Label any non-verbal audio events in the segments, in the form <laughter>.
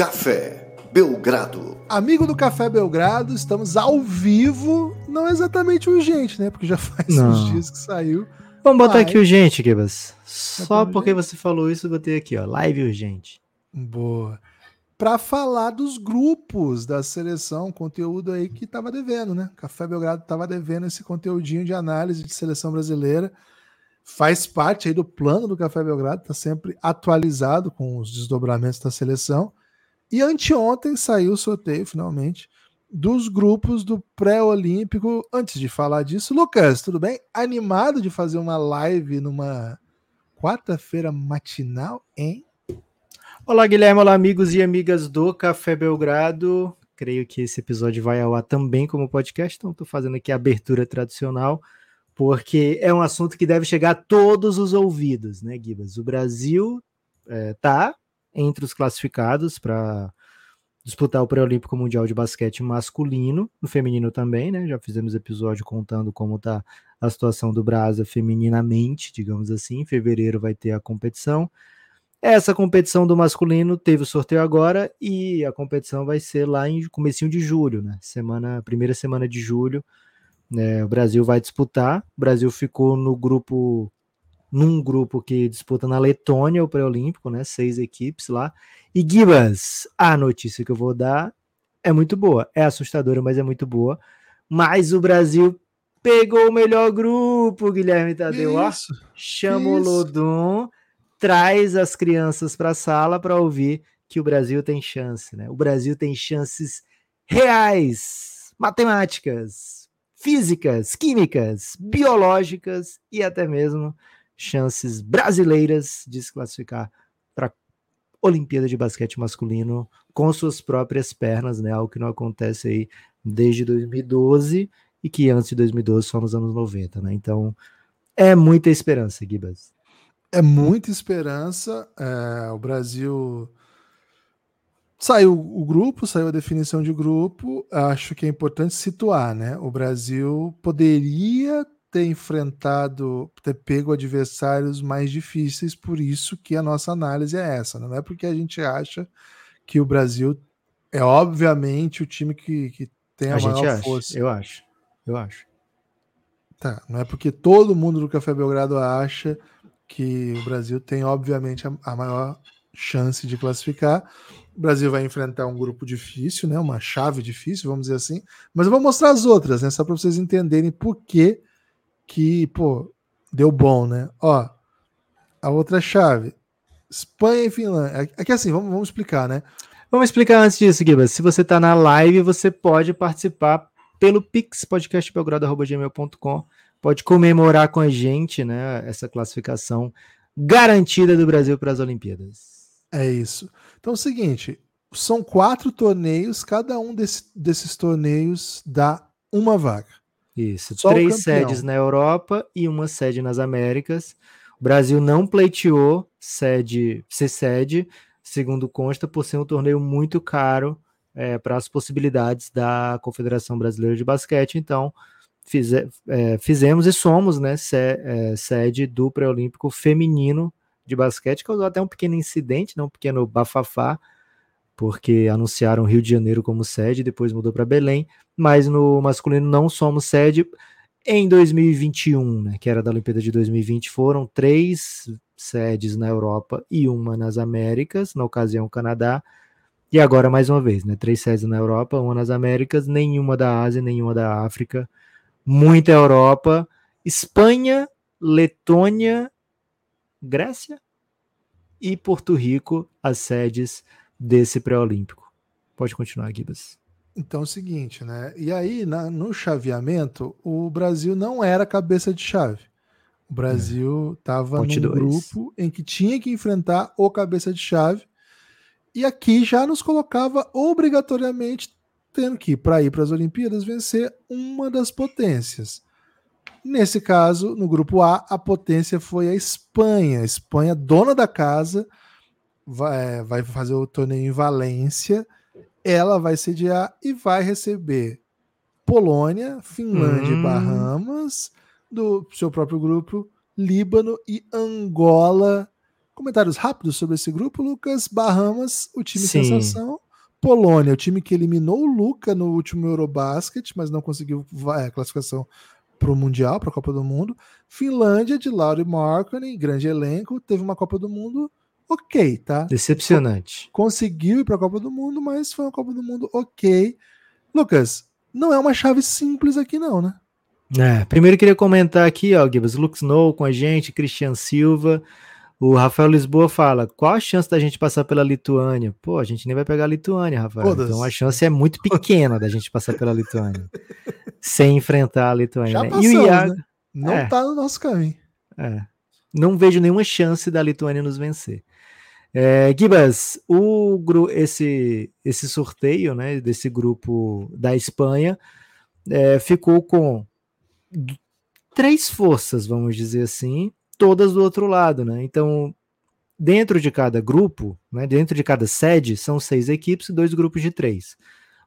Café Belgrado. Amigo do Café Belgrado, estamos ao vivo, não exatamente urgente, né? Porque já <laughs> faz Não. uns dias que saiu. Vamos botar Vai. aqui urgente, Gibas. Só Botar porque você falou isso, eu botei aqui, ó. Live urgente. Boa. Para falar dos grupos da seleção, conteúdo aí que tava devendo, né? Café Belgrado tava devendo esse conteúdinho de análise de seleção brasileira. Faz parte aí do plano do Café Belgrado, tá sempre atualizado com os desdobramentos da seleção. E anteontem saiu o sorteio, finalmente, dos grupos do pré-olímpico. Antes de falar disso, Lucas, tudo bem? Animado de fazer uma live numa quarta-feira matinal, hein? Olá, Guilherme. Olá, amigos e amigas do Café Belgrado. Creio que esse episódio vai ao ar também como podcast, então estou fazendo aqui a abertura tradicional, porque é um assunto que deve chegar a todos os ouvidos, né, Gibas? O Brasil está entre os classificados para disputar o pré-olímpico mundial de basquete masculino, no feminino também, né? Já fizemos episódio contando como está a situação do Brasa femininamente, digamos assim. Em fevereiro vai ter a competição. Essa competição do masculino teve o sorteio agora e a competição vai ser lá em comecinho de julho, né? Semana, primeira semana de julho, né? O Brasil vai disputar. O Brasil ficou no grupo, num grupo que disputa na Letônia o pré-olímpico, né? Seis equipes lá. E Gibas, a notícia que eu vou dar é muito boa, é assustadora, mas é muito boa. Mas o Brasil pegou o melhor grupo, Guilherme Tadeu. ó. Isso. Chama o. Lodum, traz as crianças para a sala para ouvir que o Brasil tem chance, né? O Brasil tem chances reais, matemáticas, físicas, químicas, biológicas e até mesmo chances brasileiras de se classificar para a Olimpíada de Basquete Masculino com suas próprias pernas, né? Algo que não acontece aí desde 2012 e que antes de 2012 só nos anos 90, né? Então é muita esperança, Gibas. É muita esperança. é, o Brasil saiu o grupo, saiu a definição de grupo. Acho que é importante situar, né? O Brasil poderia ter enfrentado, ter pego adversários mais difíceis, por isso que a nossa análise é essa. Não é porque a gente acha que o Brasil é obviamente o time que, que tem a, A maior acha, força. eu acho, eu acho. Tá, não é porque todo mundo do Café Belgrado acha que o Brasil tem, obviamente, a, a maior chance de classificar. O Brasil vai enfrentar um grupo difícil, né? Uma chave difícil, vamos dizer assim. Mas eu vou mostrar as outras, né? Só para vocês entenderem por que que, pô, deu bom, né? Ó, a outra chave, Espanha e Finlândia. Aqui assim, vamos, vamos explicar, né? Vamos explicar antes disso, Gibas. Se você está na live, você pode participar pelo Pix, podcastbelgrado.gmail.com. Pode comemorar com a gente, né? Essa classificação garantida do Brasil para as Olimpíadas. É isso. Então é o seguinte: são quatro torneios, cada um desse- desses torneios dá uma vaga. Isso. Só Três sedes na Europa e uma sede nas Américas. O Brasil não pleiteou sede, ser sede, segundo consta, por ser um torneio muito caro para as possibilidades da Confederação Brasileira de Basquete. Então, fize- é, fizemos e somos né, se- é, sede do pré-olímpico feminino de basquete, causou até um pequeno incidente, né, um pequeno bafafá, porque anunciaram Rio de Janeiro como sede, depois mudou para Belém, mas no masculino não somos sede. Em 2021, né, que era da Olimpíada de 2020, foram três sedes na Europa e uma nas Américas, na ocasião Canadá, e agora mais uma vez, né, três sedes na Europa, uma nas Américas, nenhuma da Ásia, nenhuma da África, muita Europa, Espanha, Letônia, Grécia e Porto Rico, as sedes desse pré-olímpico. Pode continuar, Gibas. Então é o seguinte, né? E aí, na- no chaveamento, o Brasil não era cabeça de chave. O Brasil estava Ponte num dois. grupo em que tinha que enfrentar o cabeça de chave. E aqui já nos colocava obrigatoriamente tendo que, para ir para as Olimpíadas, vencer uma das potências. Nesse caso, no grupo A, a potência foi a Espanha. A Espanha, dona da casa, vai, vai fazer o torneio em Valência. Ela vai sediar e vai receber Polônia, Finlândia e Hum. Bahamas, do seu próprio grupo, Líbano e Angola Comentários rápidos sobre esse grupo, Lucas. Bahamas, o time Sim. sensação. Polônia, o time que eliminou o Luca no último Eurobasket, mas não conseguiu va- é, classificação para o Mundial, para a Copa do Mundo. Finlândia, de Lauri Markkanen, grande elenco, teve uma Copa do Mundo ok, tá? Decepcionante. Conseguiu ir para a Copa do Mundo, mas foi uma Copa do Mundo ok. Lucas, não é uma chave simples aqui não, né? É, primeiro queria comentar aqui, ó, Gibbs, Lux Snow com a gente, Cristian Silva. O Rafael Lisboa fala: qual a chance da gente passar pela Lituânia? Pô, a gente nem vai pegar a Lituânia, Rafael. Foda-se. Então a chance é muito pequena da gente passar pela Lituânia. <laughs> sem enfrentar a Lituânia. Já né? passamos, e o Iago, né? Não É. tá no nosso caminho. é, não vejo nenhuma chance da Lituânia nos vencer. É, Gibas, o, esse, esse sorteio né, desse grupo da Espanha é, ficou com três forças, vamos dizer assim, todas do outro lado. Né? Então, dentro de cada grupo, né, dentro de cada sede, são seis equipes e dois grupos de três.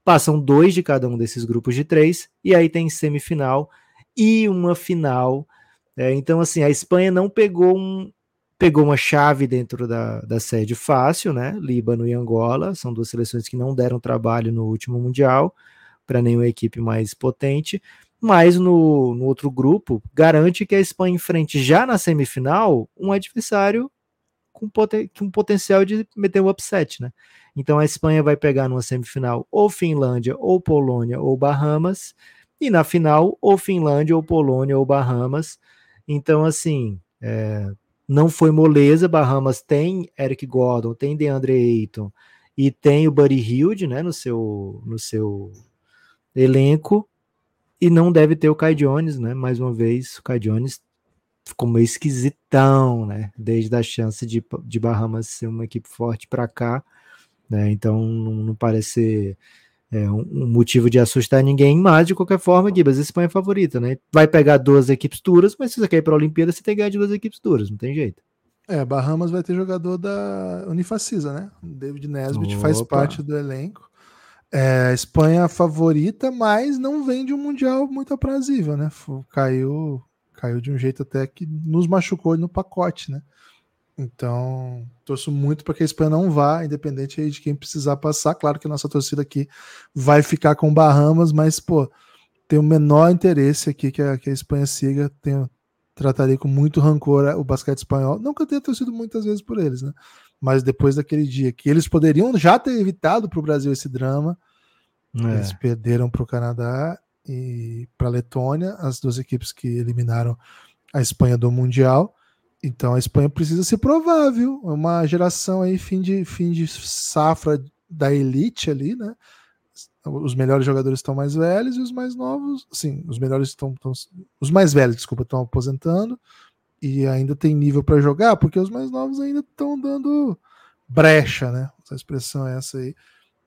Passam dois de cada um desses grupos de três, e aí tem semifinal e uma final. É, então, assim, a Espanha não pegou um, pegou uma chave dentro da, da sede fácil, né? Líbano e Angola são duas seleções que não deram trabalho no último Mundial para nenhuma equipe mais potente. Mas no, no outro grupo, garante que a Espanha enfrente já na semifinal um adversário com, poten com potencial de meter o upset, né? Então a Espanha vai pegar numa semifinal ou Finlândia, ou Polônia, ou Bahamas, e na final, ou Finlândia, ou Polônia, ou Bahamas. Então, assim, é, não foi moleza. Bahamas tem Eric Gordon, tem DeAndre Ayton e tem o Buddy Hilde, né, no seu, no seu elenco. E não deve ter o Kai Jones, né? Mais uma vez, o Kai Jones ficou meio esquisitão, né? Desde a chance de, de Bahamas ser uma equipe forte para cá, né? Então não, não parece ser é, um, um motivo de assustar ninguém, mas de qualquer forma, Gibas, a Espanha é favorita, né? Vai pegar duas equipes duras, mas se você quer ir para a Olimpíada, você tem que ganhar de duas equipes duras, não tem jeito. É, Bahamas vai ter jogador da Unifacisa, né? David Nesbitt faz Opa. parte do elenco. É, Espanha favorita, mas não vem de um mundial muito aprazível, né? Caiu, caiu de um jeito até que nos machucou no pacote, né? Então, torço muito para que a Espanha não vá, independente de quem precisar passar. Claro que a nossa torcida aqui vai ficar com Bahamas, mas, pô, tem o menor interesse aqui que a, que a Espanha siga. Tenho, tratarei com muito rancor o basquete espanhol. Não que eu tenha torcido muitas vezes por eles, né? Mas depois daquele dia que eles poderiam já ter evitado para o Brasil esse drama, É. eles perderam para o Canadá e para a Letônia, as duas equipes que eliminaram a Espanha do Mundial. Então a Espanha precisa se provar, viu? É uma geração aí, fim de, fim de safra da elite ali, né? Os melhores jogadores estão mais velhos e os mais novos, sim, os melhores estão, os mais velhos, desculpa, estão aposentando e ainda tem nível para jogar, porque os mais novos ainda estão dando brecha, né? Essa expressão é essa aí.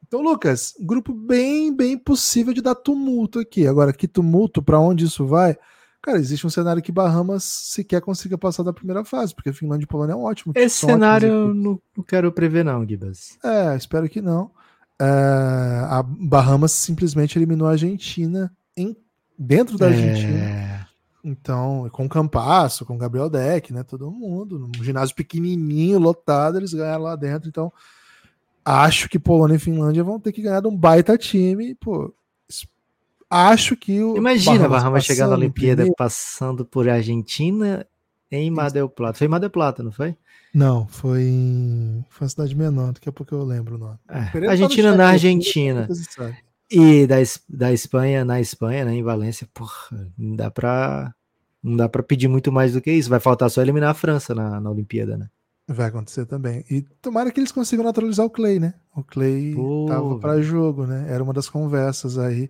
Então, Lucas, grupo bem, bem possível de dar tumulto aqui. Agora, que tumulto, para onde isso vai? Cara, existe um cenário que Bahamas sequer consiga passar da primeira fase, porque Finlândia e Polônia é um ótimo. Esse cenário eu não, não quero prever, não, Gibas. É, espero que não. É, a Bahamas simplesmente eliminou a Argentina em, dentro da Argentina. É, Então, com Campasso, com Gabriel Deck, né? Todo mundo, num ginásio pequenininho, lotado, eles ganharam lá dentro. Então, acho que Polônia e Finlândia vão ter que ganhar de um baita time. Pô, acho que o. Imagina a Bahamas chegar na Olimpíada primeiro- passando por Argentina em Mar del Plata. Foi em Mar del Plata, não foi? Não, foi em. Foi uma cidade menor, daqui a pouco eu lembro o nome. É, tá Argentina na Argentina. E da, da Espanha, na Espanha, né, em Valência, porra, não dá pra, não dá pra pedir muito mais do que isso. Vai faltar só eliminar a França na, na Olimpíada, né? Vai acontecer também. E tomara que eles consigam naturalizar o Clay, né? O Clay Pô, tava para jogo, né? Era uma das conversas aí.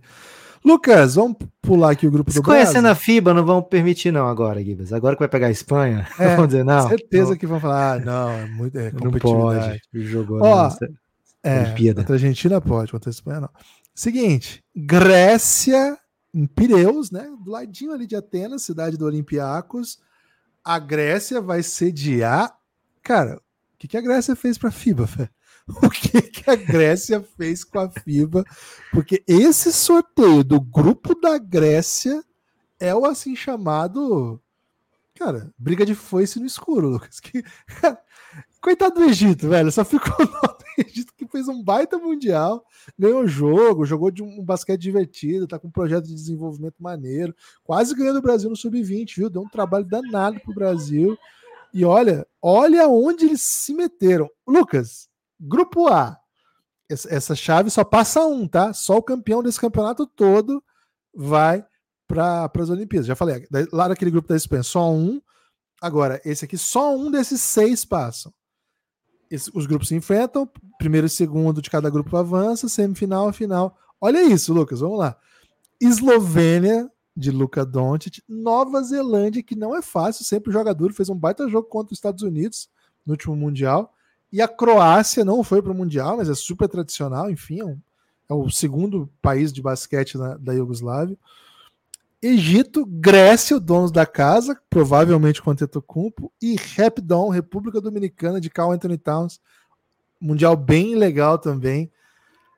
Lucas, vamos pular aqui o grupo Se do conhecendo Brasil. a FIBA, não vão permitir não agora, Gibas. Agora que vai pegar a Espanha, <laughs> É, vão dizer não. certeza não, que vão falar, ah, não, é muito é não pode. Jogou Ó, É, Olimpíada. contra a Argentina pode, contra a Espanha não. Seguinte, Grécia, em Pireus, né? Do ladinho ali de Atenas, cidade do Olympiacos. A Grécia vai sediar. Cara, o que, que a Grécia fez pra FIBA, velho? <laughs> O que, que a Grécia fez com a FIBA? Porque esse sorteio do grupo da Grécia é o assim chamado. Cara, briga de foice no escuro, Lucas. Que, <laughs> Coitado do Egito, velho. Só ficou <laughs> o Egito que fez um baita mundial, ganhou jogo, jogou de um basquete divertido, tá com um projeto de desenvolvimento maneiro, quase ganhando o Brasil no sub-20, viu? Deu um trabalho danado pro Brasil. E olha, olha onde eles se meteram. Lucas, grupo A. Essa, chave só passa um, tá? Só o campeão desse campeonato todo vai para as Olimpíadas. Já falei, lá naquele grupo da Espanha, só um. Agora, esse aqui, só um desses seis passam. Esse, os grupos se enfrentam, primeiro e segundo de cada grupo avança, semifinal, final. Olha isso, Lucas, vamos lá. Eslovênia, de Luca Doncic, Nova Zelândia, que não é fácil, sempre jogador, fez um baita jogo contra os Estados Unidos no último Mundial. E a Croácia não foi para o Mundial, mas é super tradicional, enfim, é, um, é o segundo país de basquete na, da Iugoslávia. Egito, Grécia, donos da casa, provavelmente com Antetokounmpo, e Rapidon, República Dominicana de Carl Anthony Towns. Mundial bem legal também.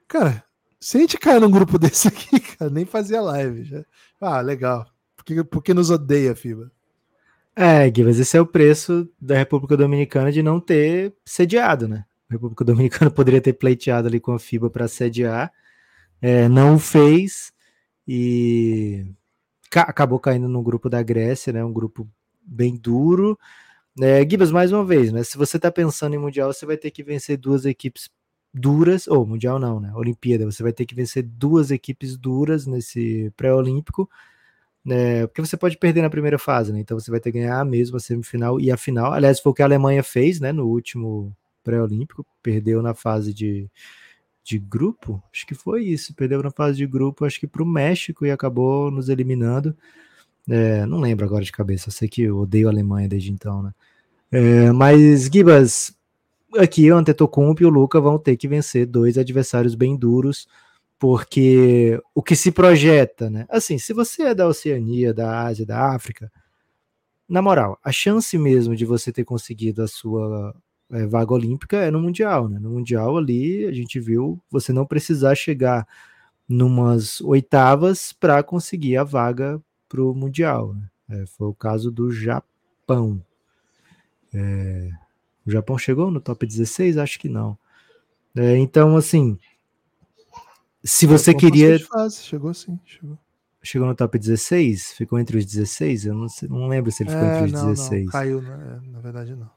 Cara, se a gente cair num grupo <laughs> desse aqui, cara, nem fazia live. Já. Ah, legal. Porque, porque nos odeia, FIBA. É, Givas, esse é o preço da República Dominicana de não ter sediado, né? A República <laughs> Dominicana poderia ter pleiteado ali com a FIBA para sediar, é, não o fez e ca acabou caindo no grupo da Grécia, né? Um grupo bem duro. É, mais uma vez, né? Se você está pensando em Mundial, você vai ter que vencer duas equipes duras, ou Mundial não, né? Olimpíada, você vai ter que vencer duas equipes duras nesse pré-olímpico, né? Porque você pode perder na primeira fase, né? Então você vai ter que ganhar a mesma semifinal e a final. Aliás, foi o que a Alemanha fez, né? No último pré-olímpico, perdeu na fase de de grupo, acho que foi isso, perdeu na fase de grupo, acho que para o México e acabou nos eliminando. É, não lembro agora de cabeça, sei que eu odeio a Alemanha desde então, né? É, mas Gibas, aqui o Antetokounmpo e o Luca vão ter que vencer dois adversários bem duros, porque o que se projeta, né? Assim, se você é da Oceania, da Ásia, da África, na moral, a chance mesmo de você ter conseguido a sua é, vaga olímpica é no Mundial, né? No Mundial ali a gente viu você não precisar chegar numas oitavas para conseguir a vaga para o Mundial. Né? É, foi o caso do Japão. É, o Japão chegou no top 16? Acho que não. É, então, assim, se você queria. Fase. Chegou sim, chegou. Chegou no top 16? Ficou entre os 16? Eu não, sei, não lembro se ele ficou entre os não, 16. Não, caiu, né? na verdade não.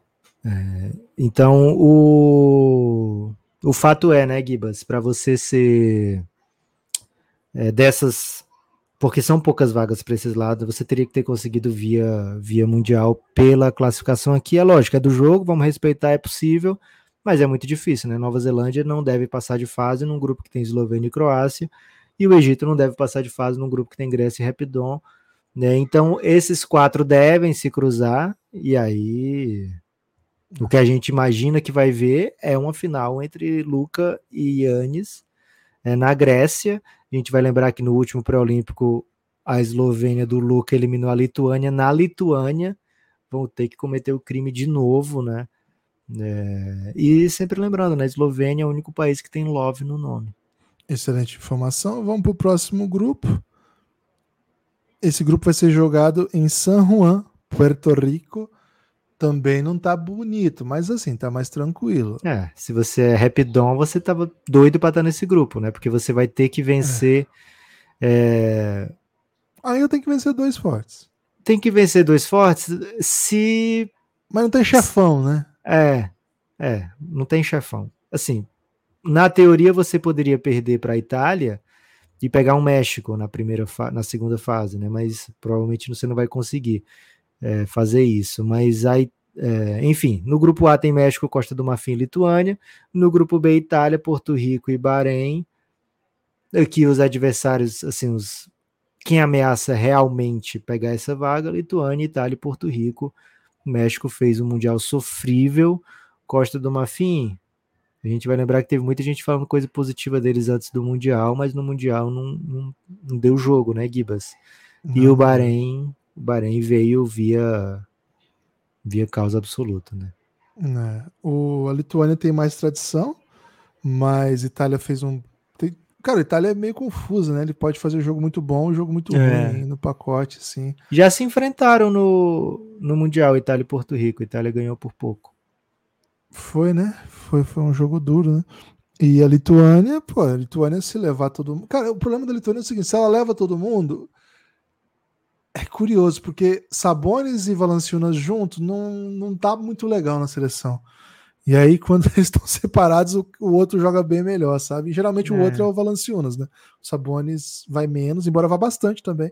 É, então, o, o fato é, né, Gibas, para você ser é, dessas, porque são poucas vagas para esses lados, você teria que ter conseguido via, via mundial pela classificação aqui. É lógico, é do jogo, vamos respeitar, é possível, mas é muito difícil, né? Nova Zelândia não deve passar de fase num grupo que tem Eslovênia e Croácia, e o Egito não deve passar de fase num grupo que tem Grécia e Rapidon. Né? Então, esses quatro devem se cruzar, e aí o que a gente imagina que vai ver é uma final entre Luca e Yannis é, na Grécia. A gente vai lembrar que no último pré-olímpico a Eslovênia do Luca eliminou a Lituânia na Lituânia. Vão ter que cometer o crime de novo, né? É, e sempre lembrando, né? Eslovênia é o único país que tem love no nome. Excelente informação. Vamos para o próximo grupo. Esse grupo vai ser jogado em San Juan, Puerto Rico também não tá bonito, mas assim, tá mais tranquilo. É, se você é rapidão, você tava doido para estar nesse grupo, né? Porque você vai ter que vencer. É. É... Aí eu tenho que vencer dois fortes. Tem que vencer dois fortes se. Mas não tem chefão, né? É, é, não tem chefão. Assim, na teoria você poderia perder para a Itália e pegar um México na primeira na segunda fase, né? Mas provavelmente você não vai conseguir é, fazer isso. Mas aí, é, enfim, no grupo A tem México, Costa do Marfim Lituânia. No grupo B, Itália, Porto Rico e Bahrein. Aqui os adversários, assim, os, quem ameaça realmente pegar essa vaga, Lituânia, Itália e Porto Rico. O México fez um Mundial sofrível. Costa do Marfim, a gente vai lembrar que teve muita gente falando coisa positiva deles antes do Mundial, mas no Mundial não, não, não deu jogo, né, Gibas? E o Bahrein o Bahrein veio via via causa absoluta, né? É. O, a Lituânia tem mais tradição, mas Itália fez um. Cara, a Itália é meio confusa, né? Ele pode fazer um jogo muito bom, um jogo muito é. ruim no pacote, assim. Já se enfrentaram no, no Mundial Itália e Porto Rico. Itália ganhou por pouco. Foi, né? Foi, foi um jogo duro, né? E a Lituânia, pô, a Lituânia se levar todo mundo. Cara, o problema da Lituânia é o seguinte: se ela leva todo mundo, é curioso, porque Sabonis e Valanciunas juntos não, não tá muito legal na seleção. E aí, quando <laughs> eles estão separados, o, o, outro joga bem melhor, sabe? E, geralmente é. o outro é o Valanciunas, né? O Sabonis vai menos, embora vá bastante também,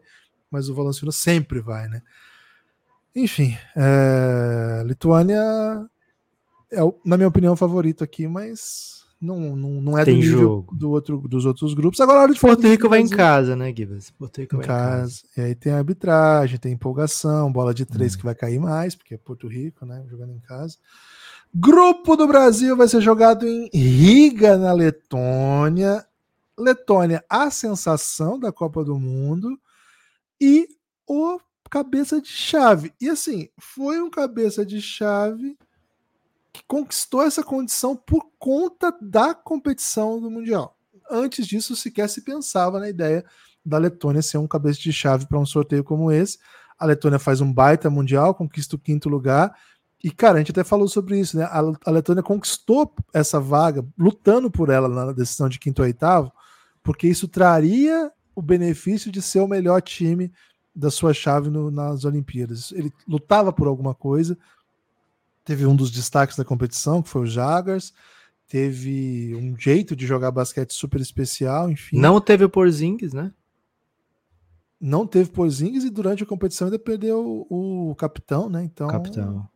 mas o Valanciunas sempre vai, né? Enfim, é... Lituânia é, na minha opinião, o favorito aqui, mas não, não, não é Tem do jogo. do outro, dos outros grupos. Agora, a hora de Porto Rico vai em casa, né, Gibas? Porto Rico em vai casa. em casa. E aí tem arbitragem, tem empolgação, bola de três hum. que vai cair mais, porque é Porto Rico, né, jogando em casa. Grupo do Brasil vai ser jogado em Riga, na Letônia. Letônia, a sensação da Copa do Mundo. E o cabeça de chave. E assim, foi um cabeça de chave que conquistou essa condição por conta da competição do Mundial. Antes disso, sequer se pensava na ideia da Letônia ser um cabeça de chave para um sorteio como esse. A Letônia faz um baita Mundial, conquista o quinto lugar. E, cara, a gente até falou sobre isso, né? A, Letônia conquistou essa vaga, lutando por ela na decisão de quinto ou oitavo, porque isso traria o benefício de ser o melhor time da sua chave no, nas Olimpíadas. Ele lutava por alguma coisa, teve um dos destaques da competição, que foi o Jaguars, teve um jeito de jogar basquete super especial, enfim. Não teve o Porzingis, né? Não teve Porzingis e durante a competição ainda perdeu o, o capitão, né? Então, capitão.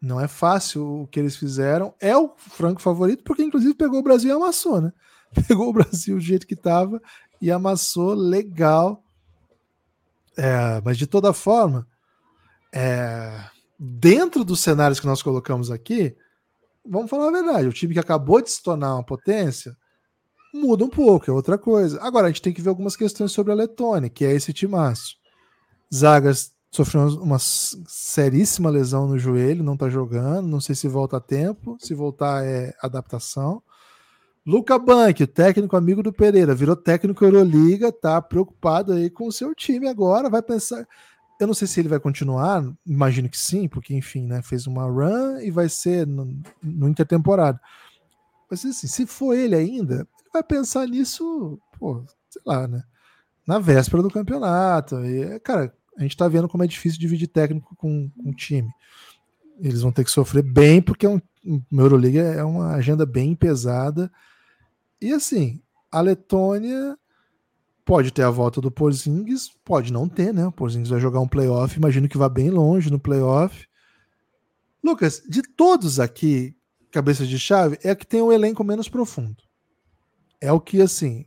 Não é fácil o que eles fizeram. É o franco favorito, porque inclusive pegou o Brasil e amassou, né? <laughs> Pegou o Brasil do jeito que estava e amassou legal. É, mas de toda forma, é, dentro dos cenários que nós colocamos aqui, vamos falar a verdade, o time que acabou de se tornar uma potência muda um pouco, é outra coisa. Agora, a gente tem que ver algumas questões sobre a Letônia, que é esse timaço. Zagas sofreu uma seríssima lesão no joelho, não tá jogando, não sei se volta a tempo, se voltar é adaptação. Luca Bank, técnico amigo do Pereira, virou técnico Euroliga, tá preocupado aí com o seu time agora, vai pensar, eu não sei se ele vai continuar, imagino que sim, porque enfim, né, fez uma run e vai ser no, no intertemporada. Mas assim, se for ele ainda, ele vai pensar nisso, pô, sei lá, né? Na véspera do campeonato. E, cara, a gente tá vendo como é difícil dividir técnico com, com time. Eles vão ter que sofrer bem, porque é um, Euroliga é uma agenda bem pesada. E assim, a Letônia Pode ter a volta do Porzingis, pode não ter, né? O Porzingis vai jogar um playoff, imagino que vá bem longe no playoff. Lucas, de todos aqui, cabeça de chave, é a que tem o elenco menos profundo. É o que, assim,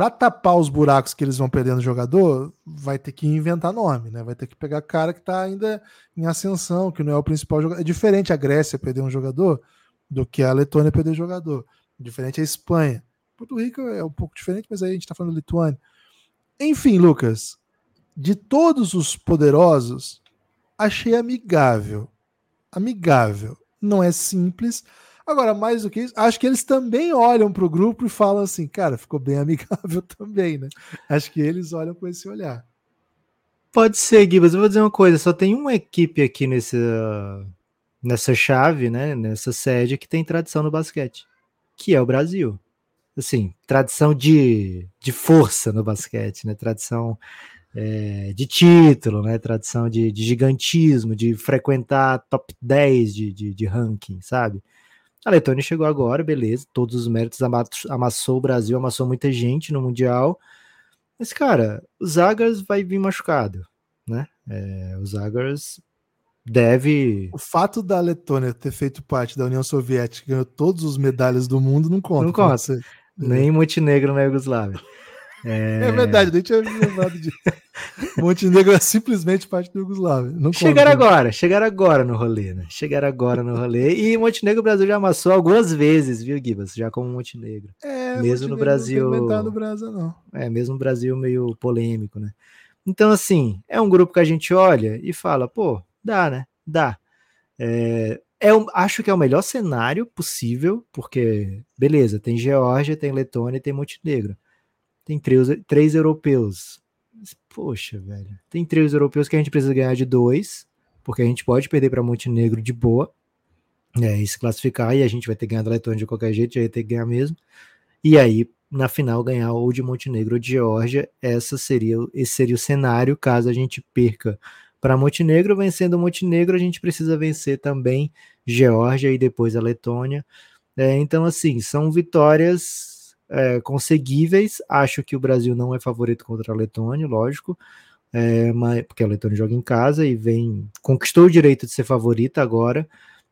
para tapar os buracos que eles vão perdendo jogador, vai ter que inventar nome, né? Vai ter que pegar cara que tá ainda em ascensão, que não é o principal jogador. É diferente a Grécia perder um jogador do que a Letônia perder jogador. Diferente a Espanha. Porto Rico é um pouco diferente, mas aí a gente está falando Lituânia. Enfim, Lucas, de todos os poderosos, achei amigável. Amigável. Não é simples. Agora, mais do que isso, acho que eles também olham para o grupo e falam assim, cara, ficou bem <laughs> amigável também, né? Acho que eles olham com esse olhar. Pode ser, Gibas. Eu vou dizer uma coisa: só tem uma equipe aqui nessa, nessa chave, né? Nessa sede que tem tradição no basquete, que é o Brasil assim, tradição de, de força no basquete, né? Tradição é, de título, né? Tradição de, de, gigantismo, de frequentar top 10 de, de, de, ranking, sabe? A Letônia chegou agora, beleza, todos os méritos amassou o Brasil, amassou muita gente no Mundial. Mas, cara, o Zagars vai vir machucado, né? É, o Zagars deve. O fato da Letônia ter feito parte da União Soviética, ganhou todas as medalhas do mundo, não conta. Não conta. Nem Montenegro na Iugoslávia. É... é verdade, nem tinha lembrado disso. <laughs> Montenegro é simplesmente parte do Iugoslávia. Não chegaram agora, chegaram agora no rolê, né? Chegaram agora no rolê. E Montenegro o Brasil já amassou algumas vezes, viu, Gibas? Já como Montenegro. É, mesmo Montenegro no Brasil. Não no Brasil, não. É, mesmo no Brasil meio polêmico, né? Então, assim, é um grupo que a gente olha e fala, pô, dá, né? Dá. É, é, acho que é o melhor cenário possível, porque, beleza, tem Geórgia, tem Letônia e tem Montenegro. Tem três, três europeus. Poxa, velho. Tem três europeus que a gente precisa ganhar de dois, porque a gente pode perder para Montenegro de boa. É, e se classificar, e a gente vai ter que ganhar da Letônia de qualquer jeito, já ia ter que ganhar mesmo. E aí, na final, ganhar ou de Montenegro ou de Geórgia. Essa seria, esse seria o cenário caso a gente perca para Montenegro. Vencendo Montenegro, a gente precisa vencer também Geórgia e depois a Letônia. É, então, assim, são vitórias é, conseguíveis. Acho que o Brasil não é favorito contra a Letônia, lógico. É, mas, porque a Letônia joga em casa e vem conquistou o direito de ser favorita agora,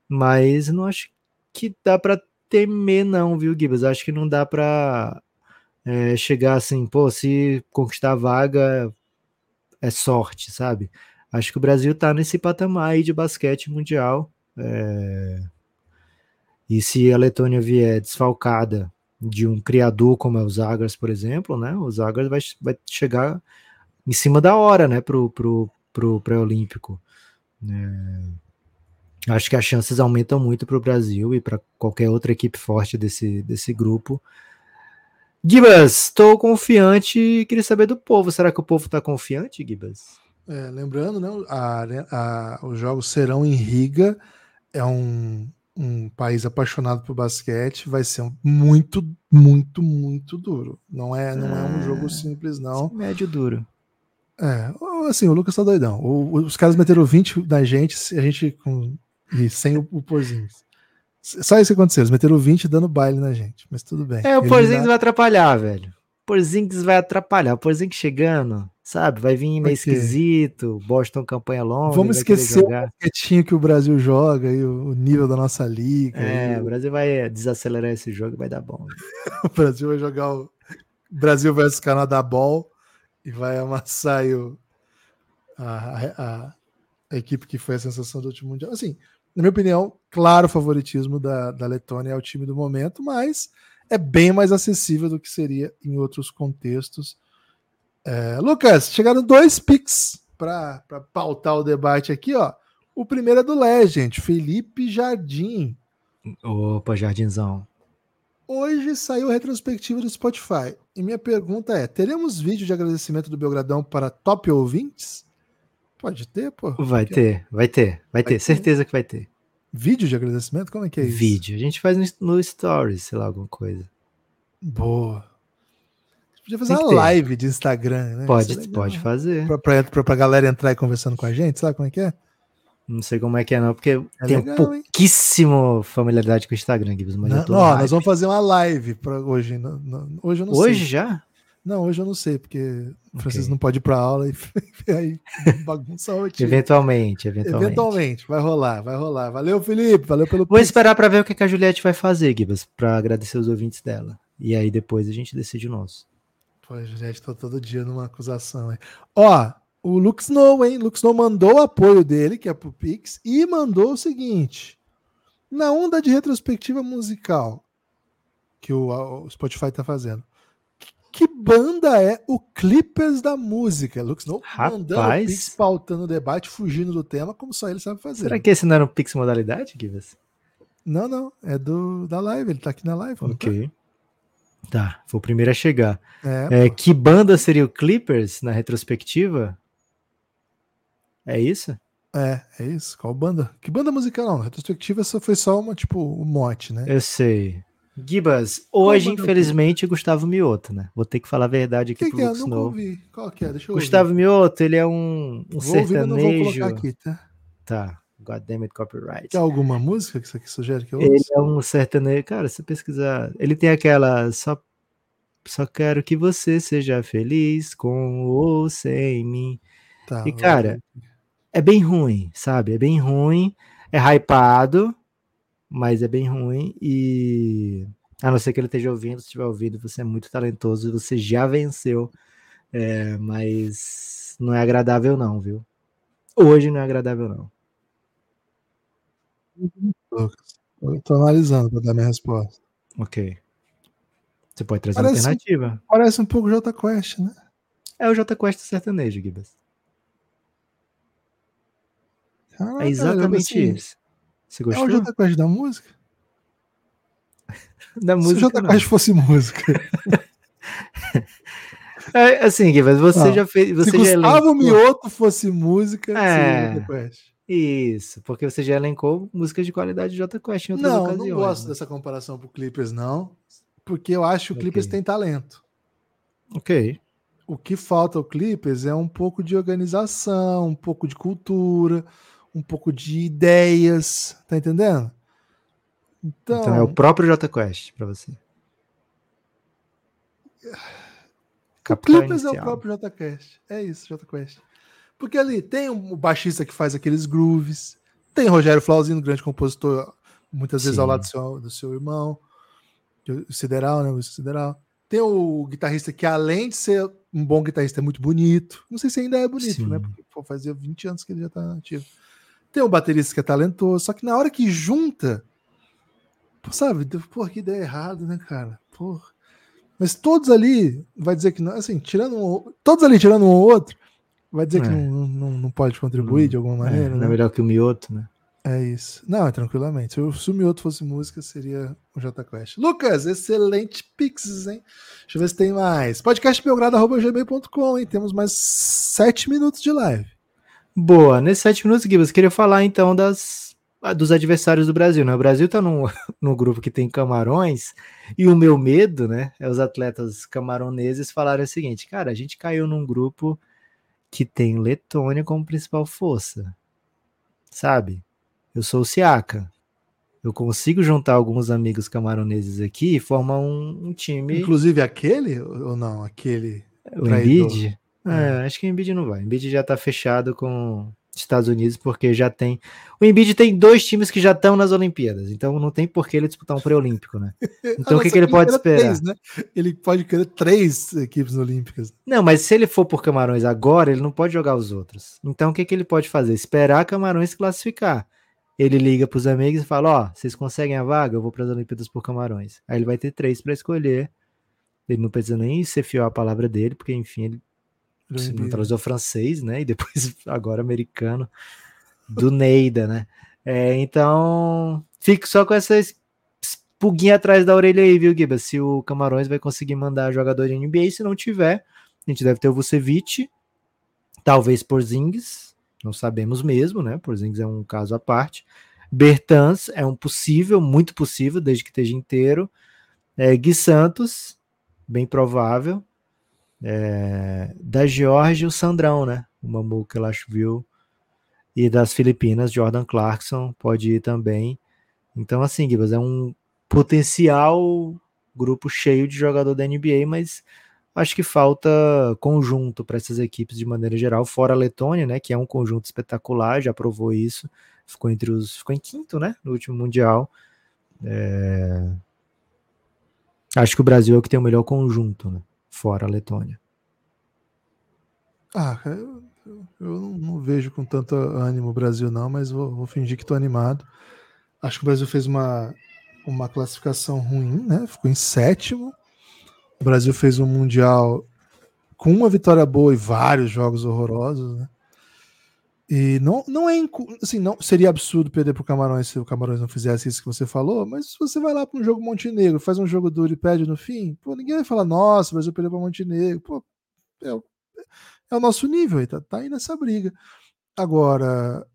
mas não acho que dá para temer não, viu, Gibas? Acho que não dá para é, chegar assim, pô, se conquistar a vaga é sorte, sabe? Acho que o Brasil tá nesse patamar aí de basquete mundial. É... E se a Letônia vier desfalcada de um criador como é o Zagras, por exemplo, né? O Zagras vai, vai chegar em cima da hora, né, pro, pro, pro pré-olímpico. É, acho que as chances aumentam muito para o Brasil e para qualquer outra equipe forte desse, desse grupo. Gibas, estou confiante. Queria saber do povo. Será que o povo está confiante, Gibas? É, lembrando, né, a, a, os jogos serão em Riga. É um, um país apaixonado por basquete. Vai ser muito, muito, muito duro. Não é, não é um jogo ah, simples, não. Médio duro. É, assim, o Lucas tá doidão. O, os caras meteram 20 na gente, a gente com. E sem o, o Porzingis. Só isso que aconteceu, eles meteram 20 dando baile na gente, mas tudo bem. É, o Porzingis vai atrapalhar, velho. O Porzingis vai atrapalhar. O Porzingis chegando, sabe? Vai vir meio esquisito, Boston campanha longa. Vamos esquecer o basquetinho que o Brasil joga e o nível da nossa liga. É, e... o Brasil vai desacelerar esse jogo e vai dar bom. <laughs> o Brasil vai jogar o Brasil versus Canadá Ball e vai amassar o, a, a, a, equipe que foi a sensação do último Mundial. Assim, na minha opinião, claro, o favoritismo da, da Letônia é o time do momento, mas é bem mais acessível do que seria em outros contextos. É, Lucas, chegaram dois picks para pautar o debate aqui, ó. O primeiro é do Legend, Felipe Jardim. Opa, Jardinzão. Hoje saiu a retrospectiva do Spotify. E minha pergunta é: teremos vídeo de agradecimento do Belgradão para top ouvintes? Pode ter, pô. Vai ter, vai ter, vai, vai ter, ter, certeza que vai ter. Vídeo de agradecimento? Como é que é isso? Vídeo. A gente faz no, no Stories, sei lá, alguma coisa. Boa. Podia fazer uma live de Instagram, né? Pode, pode fazer. Pra, pra, pra, pra galera entrar e conversando com a gente, sabe como é que é? Não sei como é que é, não, porque é tenho legal, pouquíssimo hein? familiaridade com o Instagram, Gibbs. Mas não, não nós vamos fazer uma live pra hoje. Não, não, hoje eu não hoje sei. Hoje já? Não, hoje eu não sei, porque o Francisco okay. não pode ir pra aula <laughs> e aí bagunça a rotina. Eventualmente, eventualmente. Eventualmente, vai rolar, vai rolar. Valeu, Felipe, valeu pelo Vou esperar para ver o que a Juliette vai fazer, Gibas, para agradecer os ouvintes dela. E aí depois a gente decide o nosso. Pô, a Juliette tá todo dia numa acusação aí. Ó, o Luke Snow, hein? Luke Snow mandou o apoio dele, que é pro Pix, e mandou o seguinte: na onda de retrospectiva musical que o, o Spotify tá fazendo. Que banda é o Clippers da música? Luke Snow Rapaz. mandando o Pix, pautando o debate, fugindo do tema, como só ele sabe fazer. Será que esse não era um Pix modalidade, Givas? Não, não. É do, da live. Ele tá aqui na live. Ok. Tá? Tá, foi o primeiro a chegar. É, é, que banda seria o Clippers na retrospectiva? É isso? É, é isso. Qual banda? Que banda musical não? Retrospectiva só foi só uma, tipo, um mote, né? Eu sei. Gibas, hoje, infelizmente, Gustavo Mioto, né? Vou ter que falar a verdade aqui que pro que é? Nunca ouvi. Qual que é? Deixa eu Gustavo ouvir. Mioto, ele é um, um vou sertanejo. Ouvir, não vou colocar aqui, tá? Tá. God damn it, copyright. Tem alguma música que isso aqui sugere que eu ouça? Ele é um sertanejo. Cara, se pesquisar. Ele tem aquela. Só, só quero que você seja feliz com ou sem mim. Tá, e, cara, é bem ruim, sabe? É bem ruim, é hypado, mas é bem ruim e a não ser que ele esteja ouvindo, se estiver ouvindo, você é muito talentoso e você já venceu, é, mas não é agradável não, viu? Hoje não é agradável não. Eu tô analisando para dar minha resposta. Ok. Você pode trazer parece, alternativa. Parece um pouco J Quest, né? É o J Quest sertanejo, Gibas. Caraca, é exatamente assim, isso. Você gostou? É o Jota Quest da música? <laughs> da música. Se o Jota Quest fosse música. <laughs> é, assim, mas você ah, já fez. Você se já Gustavo Mioto fosse música, é, Isso, porque você já elencou músicas de qualidade de Jota Quest em outras não, ocasiões. Não, gosto né? dessa comparação pro Clippers, não. Porque eu acho que o okay. Clippers tem talento. Ok. O que falta ao Clippers é um pouco de organização, um pouco de cultura, um pouco de ideias, tá entendendo? Então, então é o próprio Jota Quest para você. O Clippers é o próprio Jota Quest. É isso, Jota Quest. Porque ali tem um baixista que faz aqueles grooves, tem Rogério Flauzino, grande compositor, muitas vezes Sim. ao lado do seu, do seu irmão, o Sideral, né? O Sideral. Tem o guitarrista que, além de ser um bom guitarrista, é muito bonito. Não sei se ainda é bonito, Sim. né? Porque pô, fazia 20 anos que ele já tá ativo. Tem o baterista que é talentoso, só que na hora que junta, pô, sabe? Pô, que ideia errada, né, cara? Porra. Mas todos ali, vai dizer que não, assim, tirando um, todos ali tirando um ou outro, vai dizer é. que não, não, não, pode contribuir hum, de alguma maneira. É, né? Não é melhor que o Mioto, né? É isso. Não, é tranquilamente. Se o, se o Mioto fosse música, seria o J Quest. Lucas, excelente pixes, hein? Deixa eu ver se tem mais. Podcastbelgrado.gmail.com, hein? Temos mais sete minutos de live. Boa. Nesses sete minutos, Gibas, queria falar então das, dos adversários do Brasil, né? O Brasil tá no, <laughs> no grupo que tem camarões, e o meu medo, né, é os atletas camaroneses falarem o seguinte, cara, a gente caiu num grupo que tem Letônia como principal força, sabe? Eu sou o Siaka. Eu consigo juntar alguns amigos camaroneses aqui e formar um, um time. Inclusive aquele ou não? Aquele. O Embiid? É, é, acho que o Embiid não vai. O Embiid já tá fechado com Estados Unidos porque já tem. O Embiid tem dois times que já estão nas Olimpíadas, então não tem por que ele disputar um pré-olímpico, né? <laughs> Então o que, que ele pode esperar? Três, né? Ele pode querer três equipes olímpicas. Não, mas se ele for por Camarões agora, ele não pode jogar os outros. Então o que, que ele pode fazer? Esperar Camarões se classificar ele liga para os amigos e fala: Ó, oh, vocês conseguem a vaga? Eu vou para as Olimpíadas por Camarões. Aí ele vai ter três para escolher. Ele não precisa nem ser fiel à palavra dele, porque enfim, ele se naturalizou francês, né? E depois <laughs> agora americano do Neida, né? É, então, fique só com essa pulguinha atrás da orelha aí, viu, Giba? Se o Camarões vai conseguir mandar jogador de NBA, se não tiver, a gente deve ter o Vucevic, talvez por Zings, não sabemos mesmo, né? Porzingis é um caso à parte. Bertans é um possível, muito possível, desde que esteja inteiro. É, Gui Santos, bem provável. É, da Georgia, o Sandrão, né? O Mamu viu. E das Filipinas, Jordan Clarkson pode ir também. Então, assim, Gibas, é um potencial grupo cheio de jogador da NBA, mas acho que falta conjunto para essas equipes de maneira geral, fora a Letônia, né, que é um conjunto espetacular, já provou isso, ficou entre os, ficou em quinto, né, no último mundial. É... Acho que o Brasil é o que tem o melhor conjunto, né, fora a Letônia. Ah, eu, eu não vejo com tanto ânimo o Brasil não, mas vou, vou fingir que estou animado. Acho que o Brasil fez uma, uma classificação ruim, né? Ficou em sétimo o Brasil fez um Mundial com uma vitória boa e vários jogos horrorosos, né? E não, não é assim, não seria absurdo perder para o Camarões se o Camarões não fizesse isso que você falou, mas se você vai lá para um jogo Montenegro, faz um jogo duro e perde no fim, pô, ninguém vai falar, nossa, o Brasil perdeu para Montenegro, pô, é, é, o nosso nível, tá, tá aí nessa briga. Agora,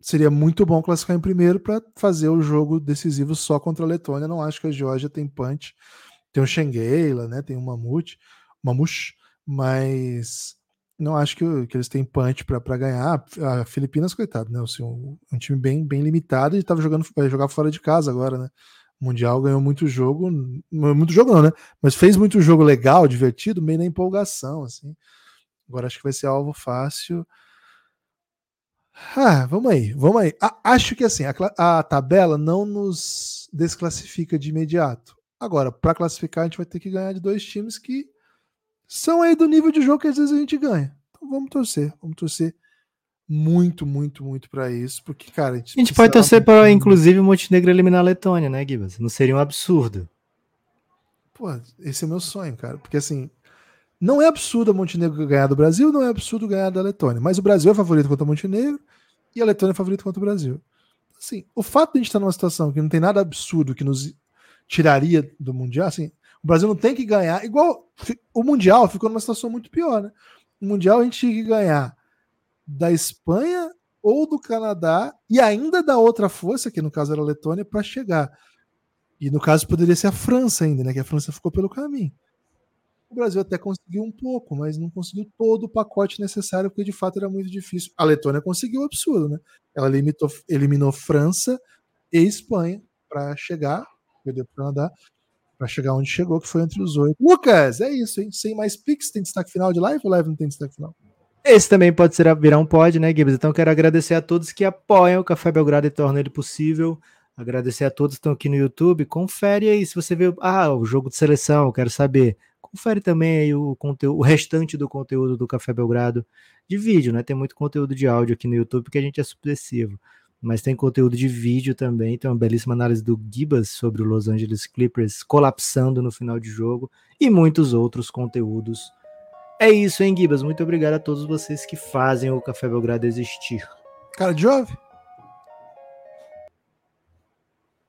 seria muito bom classificar em primeiro para fazer o jogo decisivo só contra a Letônia. Não acho que a Geórgia tem punch tem o Shengeila, né? Tem o Mamute, Mamush, mas não acho que, que eles têm punch para ganhar. A Filipinas, coitado, né? Assim, um, um, time bem, bem limitado e estava jogando, vai jogar fora de casa agora, né? O Mundial ganhou muito jogo, muito jogo não, né? Mas fez muito jogo legal, divertido, meio na empolgação, assim. Agora acho que vai ser alvo fácil. Ah, vamos aí, vamos aí. A, acho que assim, a, a tabela não nos desclassifica de imediato. Agora, para classificar, a gente vai ter que ganhar de dois times que são aí do nível de jogo que às vezes a gente ganha. Então vamos torcer, vamos torcer muito, muito, muito para isso, porque, cara, a gente, a gente pode torcer para, inclusive, o Montenegro eliminar a Letônia, né, Gibas? Não seria um absurdo. Pô, esse é o meu sonho, cara, porque assim, não é absurdo a Montenegro ganhar do Brasil, não é absurdo ganhar da Letônia, mas o Brasil é favorito contra o Montenegro e a Letônia é favorito contra o Brasil. Assim, o fato de a gente estar numa situação que não tem nada absurdo que nos tiraria do Mundial, assim, o Brasil não tem que ganhar, igual o Mundial ficou numa situação muito pior, né? O Mundial a gente tinha que ganhar da Espanha ou do Canadá e ainda da outra força, que no caso era a Letônia, para chegar. E no caso poderia ser a França ainda, né? Que a França ficou pelo caminho. O Brasil até conseguiu um pouco, mas não conseguiu todo o pacote necessário, porque de fato era muito difícil. A Letônia conseguiu o absurdo, né? Ela limitou, eliminou França e Espanha para chegar, perdeu para o Canadá, para chegar onde chegou, que foi entre os oito. Lucas, é isso, hein? Sem mais Pix, tem destaque final de live ou live não tem destaque final? Esse também pode ser virar um pod, né, Gibbs? Então quero agradecer a todos que apoiam o Café Belgrado e tornam ele possível. Agradecer a todos que estão aqui no YouTube. Confere aí se você viu, ah, o jogo de seleção, quero saber. Confere também aí o conteúdo, o restante do conteúdo do Café Belgrado de vídeo, né? Tem muito conteúdo de áudio aqui no YouTube porque a gente é supressivo. Mas tem conteúdo de vídeo também. Tem uma belíssima análise do Gibas sobre o Los Angeles Clippers colapsando no final de jogo e muitos outros conteúdos. É isso, hein, Gibas? Muito obrigado a todos vocês que fazem o Café Belgrado existir. Cara de jovem?